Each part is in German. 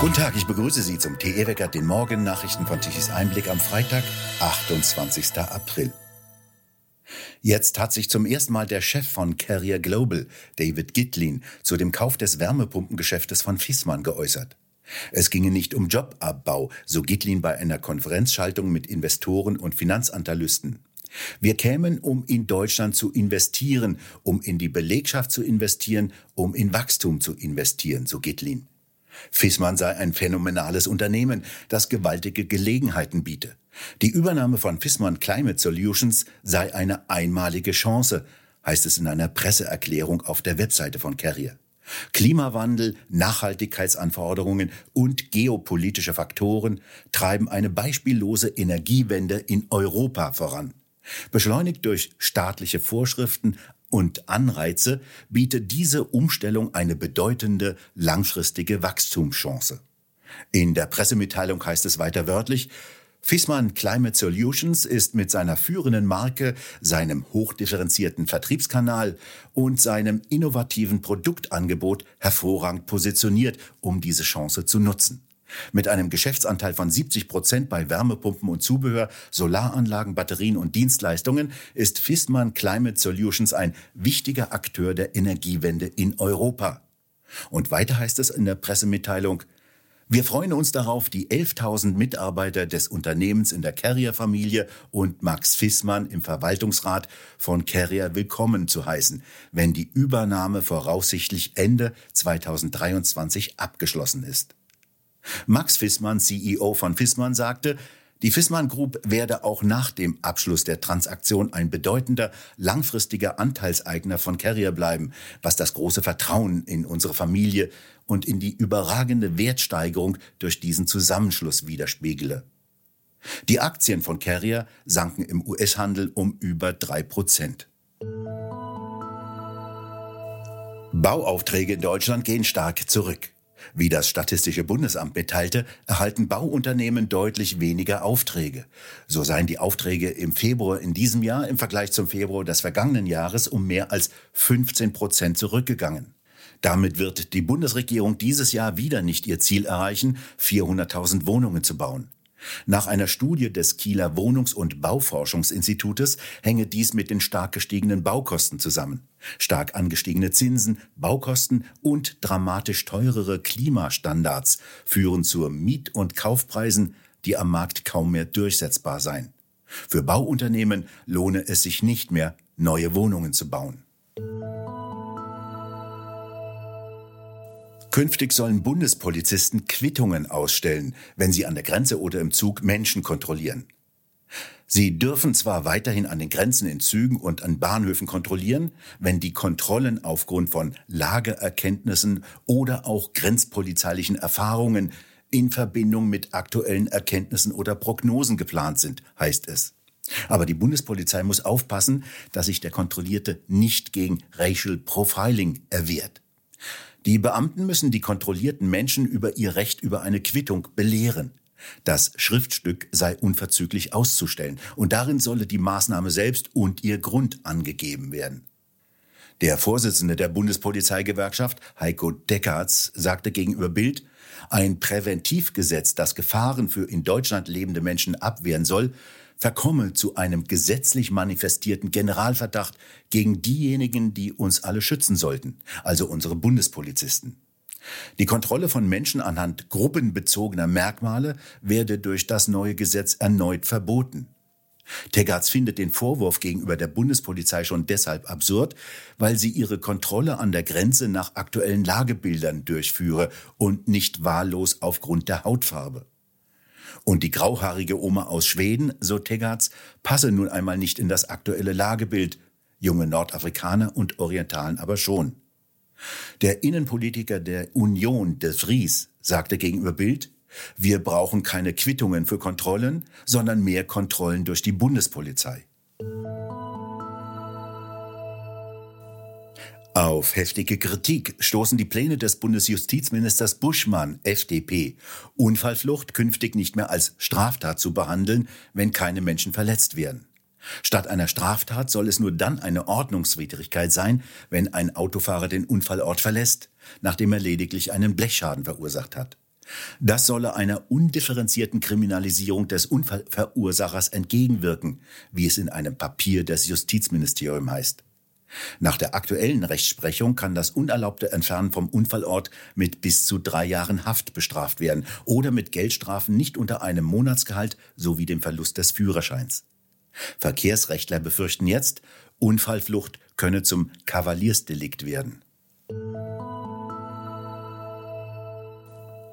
Guten Tag, ich begrüße Sie zum TE Wecker, den Morgen-Nachrichten von Tichys Einblick am Freitag, 28. April. Jetzt hat sich zum ersten Mal der Chef von Carrier Global, David Gitlin, zu dem Kauf des Wärmepumpengeschäftes von Fissmann geäußert. Es ginge nicht um Jobabbau, so Gitlin bei einer Konferenzschaltung mit Investoren und Finanzanalysten. Wir kämen, um in Deutschland zu investieren, um in die Belegschaft zu investieren, um in Wachstum zu investieren, so Gitlin. Fissmann sei ein phänomenales Unternehmen, das gewaltige Gelegenheiten biete. Die Übernahme von Fissmann Climate Solutions sei eine einmalige Chance, heißt es in einer Presseerklärung auf der Webseite von Carrier. Klimawandel, Nachhaltigkeitsanforderungen und geopolitische Faktoren treiben eine beispiellose Energiewende in Europa voran. Beschleunigt durch staatliche Vorschriften und Anreize bietet diese Umstellung eine bedeutende langfristige Wachstumschance. In der Pressemitteilung heißt es weiter wörtlich, Fissmann Climate Solutions ist mit seiner führenden Marke, seinem hochdifferenzierten Vertriebskanal und seinem innovativen Produktangebot hervorragend positioniert, um diese Chance zu nutzen. Mit einem Geschäftsanteil von 70 Prozent bei Wärmepumpen und Zubehör, Solaranlagen, Batterien und Dienstleistungen ist Fissmann Climate Solutions ein wichtiger Akteur der Energiewende in Europa. Und weiter heißt es in der Pressemitteilung, wir freuen uns darauf, die 11.000 Mitarbeiter des Unternehmens in der Carrier-Familie und Max Fissmann im Verwaltungsrat von Carrier willkommen zu heißen, wenn die Übernahme voraussichtlich Ende 2023 abgeschlossen ist. Max Fissmann, CEO von Fissmann, sagte, die Fissmann Group werde auch nach dem Abschluss der Transaktion ein bedeutender, langfristiger Anteilseigner von Carrier bleiben, was das große Vertrauen in unsere Familie und in die überragende Wertsteigerung durch diesen Zusammenschluss widerspiegele. Die Aktien von Carrier sanken im US-Handel um über drei Prozent. Bauaufträge in Deutschland gehen stark zurück. Wie das Statistische Bundesamt mitteilte, erhalten Bauunternehmen deutlich weniger Aufträge. So seien die Aufträge im Februar in diesem Jahr im Vergleich zum Februar des vergangenen Jahres um mehr als 15 Prozent zurückgegangen. Damit wird die Bundesregierung dieses Jahr wieder nicht ihr Ziel erreichen, 400.000 Wohnungen zu bauen. Nach einer Studie des Kieler Wohnungs- und Bauforschungsinstitutes hänge dies mit den stark gestiegenen Baukosten zusammen. Stark angestiegene Zinsen, Baukosten und dramatisch teurere Klimastandards führen zu Miet- und Kaufpreisen, die am Markt kaum mehr durchsetzbar seien. Für Bauunternehmen lohne es sich nicht mehr, neue Wohnungen zu bauen. Künftig sollen Bundespolizisten Quittungen ausstellen, wenn sie an der Grenze oder im Zug Menschen kontrollieren. Sie dürfen zwar weiterhin an den Grenzen in Zügen und an Bahnhöfen kontrollieren, wenn die Kontrollen aufgrund von Lageerkenntnissen oder auch grenzpolizeilichen Erfahrungen in Verbindung mit aktuellen Erkenntnissen oder Prognosen geplant sind, heißt es. Aber die Bundespolizei muss aufpassen, dass sich der Kontrollierte nicht gegen Racial Profiling erwehrt. Die Beamten müssen die kontrollierten Menschen über ihr Recht über eine Quittung belehren. Das Schriftstück sei unverzüglich auszustellen und darin solle die Maßnahme selbst und ihr Grund angegeben werden. Der Vorsitzende der Bundespolizeigewerkschaft, Heiko Deckarz, sagte gegenüber Bild, ein Präventivgesetz, das Gefahren für in Deutschland lebende Menschen abwehren soll, verkomme zu einem gesetzlich manifestierten Generalverdacht gegen diejenigen, die uns alle schützen sollten, also unsere Bundespolizisten. Die Kontrolle von Menschen anhand gruppenbezogener Merkmale werde durch das neue Gesetz erneut verboten. Tegatz findet den Vorwurf gegenüber der Bundespolizei schon deshalb absurd, weil sie ihre Kontrolle an der Grenze nach aktuellen Lagebildern durchführe und nicht wahllos aufgrund der Hautfarbe. Und die grauhaarige Oma aus Schweden, so Tegatz, passe nun einmal nicht in das aktuelle Lagebild, junge Nordafrikaner und Orientalen aber schon. Der Innenpolitiker der Union de Vries sagte gegenüber Bild, wir brauchen keine Quittungen für Kontrollen, sondern mehr Kontrollen durch die Bundespolizei. Auf heftige Kritik stoßen die Pläne des Bundesjustizministers Buschmann, FDP, Unfallflucht künftig nicht mehr als Straftat zu behandeln, wenn keine Menschen verletzt werden. Statt einer Straftat soll es nur dann eine Ordnungswidrigkeit sein, wenn ein Autofahrer den Unfallort verlässt, nachdem er lediglich einen Blechschaden verursacht hat. Das solle einer undifferenzierten Kriminalisierung des Unfallverursachers entgegenwirken, wie es in einem Papier des Justizministeriums heißt. Nach der aktuellen Rechtsprechung kann das unerlaubte Entfernen vom Unfallort mit bis zu drei Jahren Haft bestraft werden oder mit Geldstrafen nicht unter einem Monatsgehalt sowie dem Verlust des Führerscheins. Verkehrsrechtler befürchten jetzt, Unfallflucht könne zum Kavaliersdelikt werden.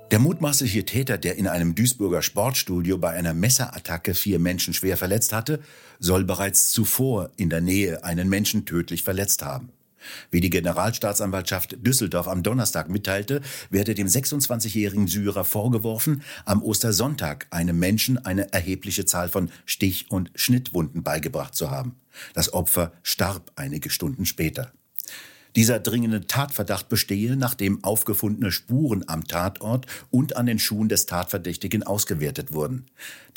Der mutmaßliche Täter, der in einem Duisburger Sportstudio bei einer Messerattacke vier Menschen schwer verletzt hatte, soll bereits zuvor in der Nähe einen Menschen tödlich verletzt haben. Wie die Generalstaatsanwaltschaft Düsseldorf am Donnerstag mitteilte, werde dem 26-jährigen Syrer vorgeworfen, am Ostersonntag einem Menschen eine erhebliche Zahl von Stich- und Schnittwunden beigebracht zu haben. Das Opfer starb einige Stunden später. Dieser dringende Tatverdacht bestehe, nachdem aufgefundene Spuren am Tatort und an den Schuhen des Tatverdächtigen ausgewertet wurden.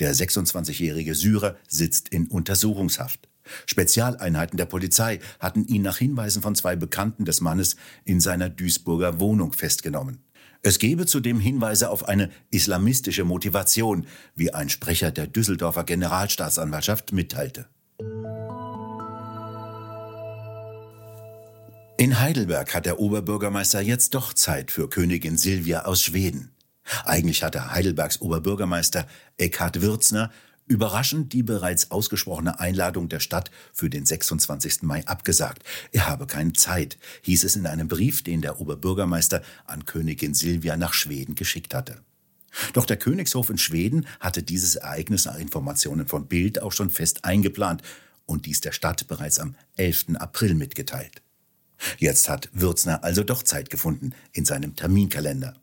Der 26-jährige Syrer sitzt in Untersuchungshaft. Spezialeinheiten der Polizei hatten ihn nach Hinweisen von zwei Bekannten des Mannes in seiner Duisburger Wohnung festgenommen. Es gebe zudem Hinweise auf eine islamistische Motivation, wie ein Sprecher der Düsseldorfer Generalstaatsanwaltschaft mitteilte. In Heidelberg hat der Oberbürgermeister jetzt doch Zeit für Königin Silvia aus Schweden. Eigentlich hatte Heidelbergs Oberbürgermeister Eckhard Würzner überraschend die bereits ausgesprochene Einladung der Stadt für den 26. Mai abgesagt. Er habe keine Zeit, hieß es in einem Brief, den der Oberbürgermeister an Königin Silvia nach Schweden geschickt hatte. Doch der Königshof in Schweden hatte dieses Ereignis nach Informationen von Bild auch schon fest eingeplant und dies der Stadt bereits am 11. April mitgeteilt. Jetzt hat Würzner also doch Zeit gefunden in seinem Terminkalender.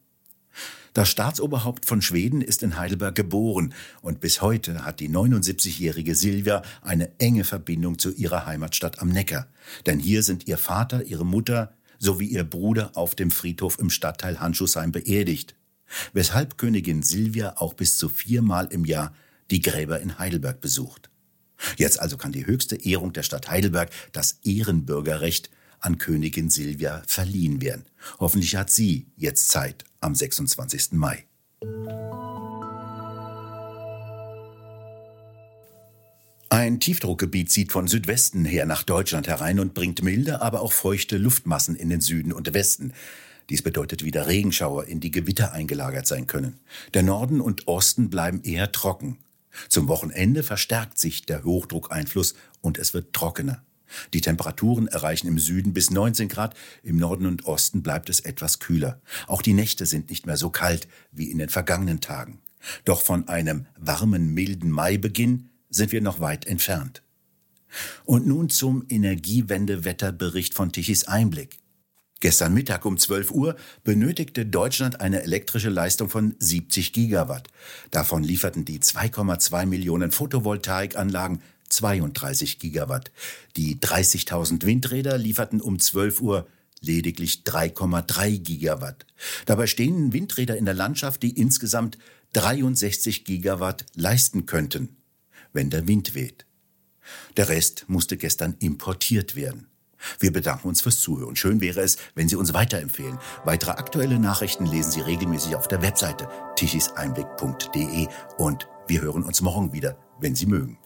Das Staatsoberhaupt von Schweden ist in Heidelberg geboren und bis heute hat die 79-jährige Silvia eine enge Verbindung zu ihrer Heimatstadt am Neckar. Denn hier sind ihr Vater, ihre Mutter sowie ihr Bruder auf dem Friedhof im Stadtteil Handschuhsheim beerdigt. Weshalb Königin Silvia auch bis zu viermal im Jahr die Gräber in Heidelberg besucht. Jetzt also kann die höchste Ehrung der Stadt Heidelberg, das Ehrenbürgerrecht, an Königin Silvia verliehen werden. Hoffentlich hat sie jetzt Zeit am 26. Mai. Ein Tiefdruckgebiet zieht von Südwesten her nach Deutschland herein und bringt milde, aber auch feuchte Luftmassen in den Süden und Westen. Dies bedeutet wieder Regenschauer, in die Gewitter eingelagert sein können. Der Norden und Osten bleiben eher trocken. Zum Wochenende verstärkt sich der Hochdruckeinfluss und es wird trockener. Die Temperaturen erreichen im Süden bis 19 Grad, im Norden und Osten bleibt es etwas kühler. Auch die Nächte sind nicht mehr so kalt wie in den vergangenen Tagen. Doch von einem warmen, milden Maibeginn sind wir noch weit entfernt. Und nun zum Energiewendewetterbericht von Tichys Einblick. Gestern Mittag um 12 Uhr benötigte Deutschland eine elektrische Leistung von 70 Gigawatt. Davon lieferten die 2,2 Millionen Photovoltaikanlagen 32 Gigawatt. Die 30.000 Windräder lieferten um 12 Uhr lediglich 3,3 Gigawatt. Dabei stehen Windräder in der Landschaft, die insgesamt 63 Gigawatt leisten könnten, wenn der Wind weht. Der Rest musste gestern importiert werden. Wir bedanken uns fürs Zuhören. Schön wäre es, wenn Sie uns weiterempfehlen. Weitere aktuelle Nachrichten lesen Sie regelmäßig auf der Webseite tichiseinblick.de und wir hören uns morgen wieder, wenn Sie mögen.